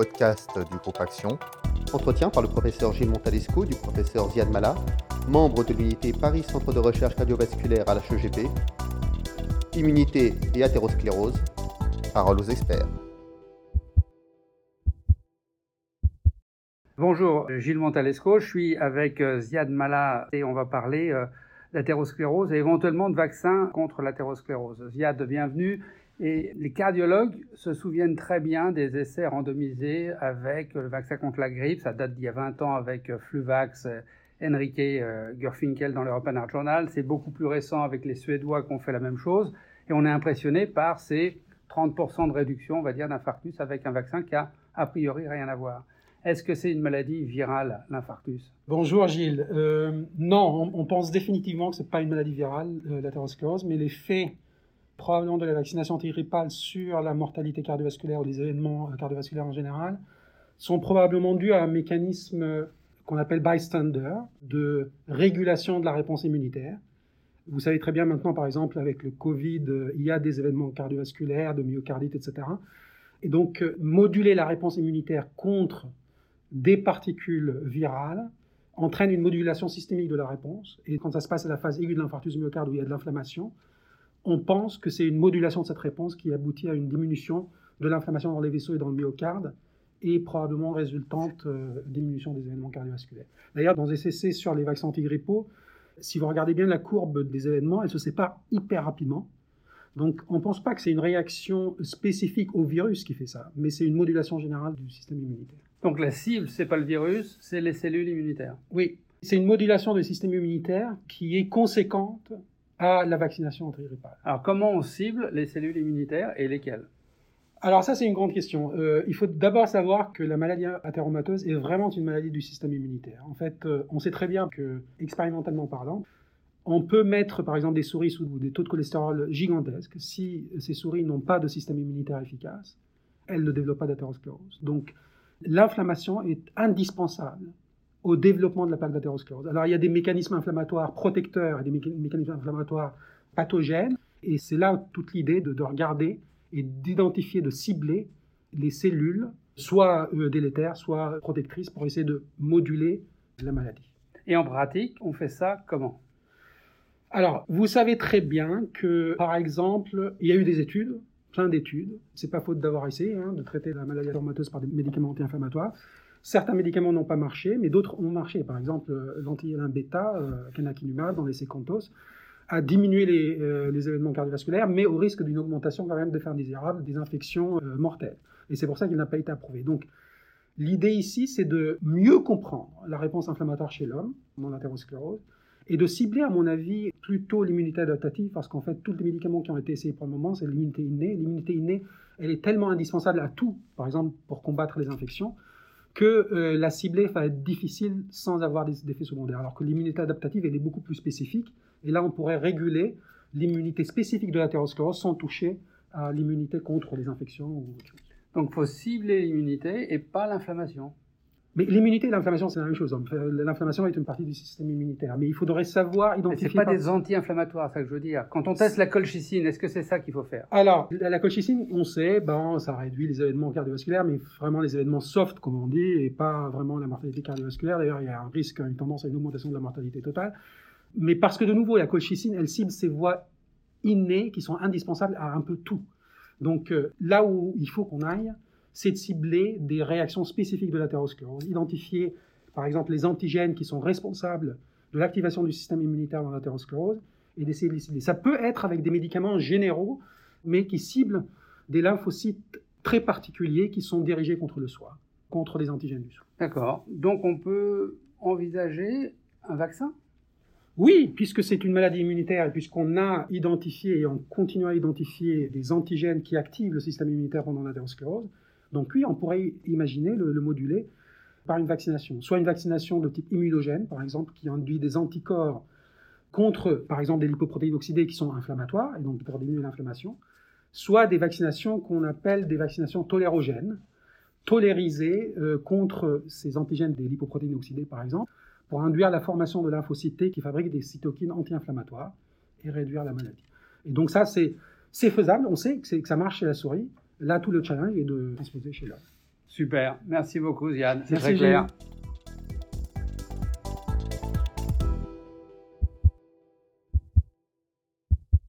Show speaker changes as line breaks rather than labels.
podcast du groupe Action. Entretien par le professeur Gilles Montalesco du professeur Ziad Mala, membre de l'unité Paris Centre de Recherche Cardiovasculaire à l'HEGP. Immunité et athérosclérose. Parole aux experts.
Bonjour, Gilles Montalesco, je suis avec euh, Ziad Mala et on va parler euh, d'athérosclérose et éventuellement de vaccins contre l'athérosclérose. Ziad, bienvenue. Et les cardiologues se souviennent très bien des essais randomisés avec le vaccin contre la grippe. Ça date d'il y a 20 ans avec Fluvax, Enrique euh, Gerfinkel dans l'European Heart Journal. C'est beaucoup plus récent avec les Suédois qui ont fait la même chose. Et on est impressionné par ces 30% de réduction, on va dire, d'infarctus avec un vaccin qui a a priori rien à voir. Est-ce que c'est une maladie virale, l'infarctus?
Bonjour Gilles. Euh, non, on, pense définitivement que ce n'est pas une maladie virale, euh, l'athérosclérose, mais les faits probablement de la vaccination antigrippale sur la mortalité cardiovasculaire ou les événements euh, cardiovasculaires en général sont probablement dus à un mécanisme qu'on appelle bystander, de régulation de la réponse immunitaire. Vous savez très bien maintenant, par exemple, avec le Covid, euh, il y a des événements cardiovasculaires, de myocardite, etc. Et donc, euh, moduler la réponse immunitaire contre des particules virales entraîne une modulation systémique de la réponse. Et quand ça se passe à la phase aiguë de l'infarctus myocarde où il y a de l'inflammation, on pense que c'est une modulation de cette réponse qui aboutit à une diminution de l'inflammation dans les vaisseaux et dans le myocarde et probablement résultante euh, diminution des événements cardiovasculaires. D'ailleurs, dans les essais sur les vaccins antigrippaux, si vous regardez bien la courbe des événements, elle se sépare hyper rapidement. Donc, on ne pense pas que c'est une réaction spécifique au virus qui fait ça, mais c'est une modulation générale du système immunitaire.
Donc, la cible, c'est pas le virus, c'est les cellules immunitaires.
Oui, c'est une modulation du système immunitaire qui est conséquente à la vaccination antigrippale.
Alors comment on cible les cellules immunitaires et lesquelles?
Alors ça, c'est une grande question. Euh, il faut d'abord savoir que la maladie athéromateuse est vraiment une maladie du système immunitaire. En fait, euh, on sait très bien que, expérimentalement parlant, on peut mettre par exemple des souris sous des taux de cholestérol gigantesques. Si ces souris n'ont pas de système immunitaire efficace, elles ne développent pas d'athérosclérose. Donc l'inflammation est indispensable au développement de la plaque d'athérosclérose. Alors il y a des mécanismes inflammatoires protecteurs et des mécanismes inflammatoires pathogènes, et c'est là toute l'idée de, regarder et d'identifier, de cibler les cellules, soit euh, délétères, soit protectrices, pour essayer de moduler la maladie.
Et en pratique, on fait ça comment?
Alors, vous savez très bien que, par exemple, il y a eu des études, plein d'études, c'est pas faute d'avoir essayé hein, de traiter la maladie athéromatoeuse par des médicaments anti-inflammatoires, Certains médicaments n'ont pas marché, mais d'autres ont marché. Par exemple, euh, l'anti-L1 bêta, euh, dans les séquentos, a diminué les, euh, les, événements cardiovasculaires, mais au risque d'une augmentation quand même de faire indésirable des infections mortelles. Et c'est pour ça qu'il n'a pas été approuvé. Donc, l'idée ici, c'est de mieux comprendre la réponse inflammatoire chez l'homme, dans l'athérosclérose, et de cibler, à mon avis, plutôt l'immunité adaptative, parce qu'en fait, tous les médicaments qui ont été essayés pour le moment, c'est l'immunité innée. L'immunité innée, elle est tellement indispensable à tout, par exemple, pour combattre les infections, que euh, la cibler va être difficile sans avoir des effets secondaires. Alors que l'immunité adaptative, elle est beaucoup plus spécifique. Et là, on pourrait réguler l'immunité spécifique de l'athérosclérose sans toucher à l'immunité contre les infections.
Donc, il faut cibler l'immunité et pas l'inflammation.
Mais l'immunité et l'inflammation, c'est la même chose. L'inflammation est une partie du système immunitaire. Mais il faudrait savoir identifier.
Ce pas des anti-inflammatoires, ça que je veux dire. Quand on teste la colchicine, est-ce que c'est ça qu'il faut faire?
Alors, la colchicine, on sait, ben, ça réduit les événements cardiovasculaires, mais vraiment les événements soft, comme on dit, et pas vraiment la mortalité cardiovasculaire. D'ailleurs, il y a un risque, une tendance à une augmentation de la mortalité totale. Mais parce que de nouveau, la colchicine, elle cible ces voies innées qui sont indispensables à un peu tout. Donc, euh, là où il faut qu'on aille, c'est de cibler des réactions spécifiques de l'athérosclérose, identifier par exemple les antigènes qui sont responsables de l'activation du système immunitaire dans l'athérosclérose et d'essayer de les cibler. Ça peut être avec des médicaments généraux, mais qui ciblent des lymphocytes très particuliers qui sont dirigés contre le soi, contre les antigènes du soi.
D'accord. Donc on peut envisager un vaccin?
Oui, puisque c'est une maladie immunitaire et puisqu'on a identifié et on continue à identifier des antigènes qui activent le système immunitaire pendant l'athérosclérose, donc oui, on pourrait imaginer le, moduler par une vaccination. Soit une vaccination de type immunogène, par exemple, qui induit des anticorps contre, par exemple, des lipoprotéines oxydées qui sont inflammatoires, et donc pour diminuer l'inflammation, soit des vaccinations qu'on appelle des vaccinations tolérogènes, tolérisées euh, contre ces antigènes des lipoprotéines oxydées, par exemple, pour induire la formation de lymphocytes T qui fabriquent des cytokines anti-inflammatoires et réduire la maladie. Et donc ça, c'est faisable, on sait que, que ça marche chez la souris, Là, tout le challenge est de transposer chez l'homme.
Super. Merci beaucoup, Ziad. C'est très clair.
Gilles.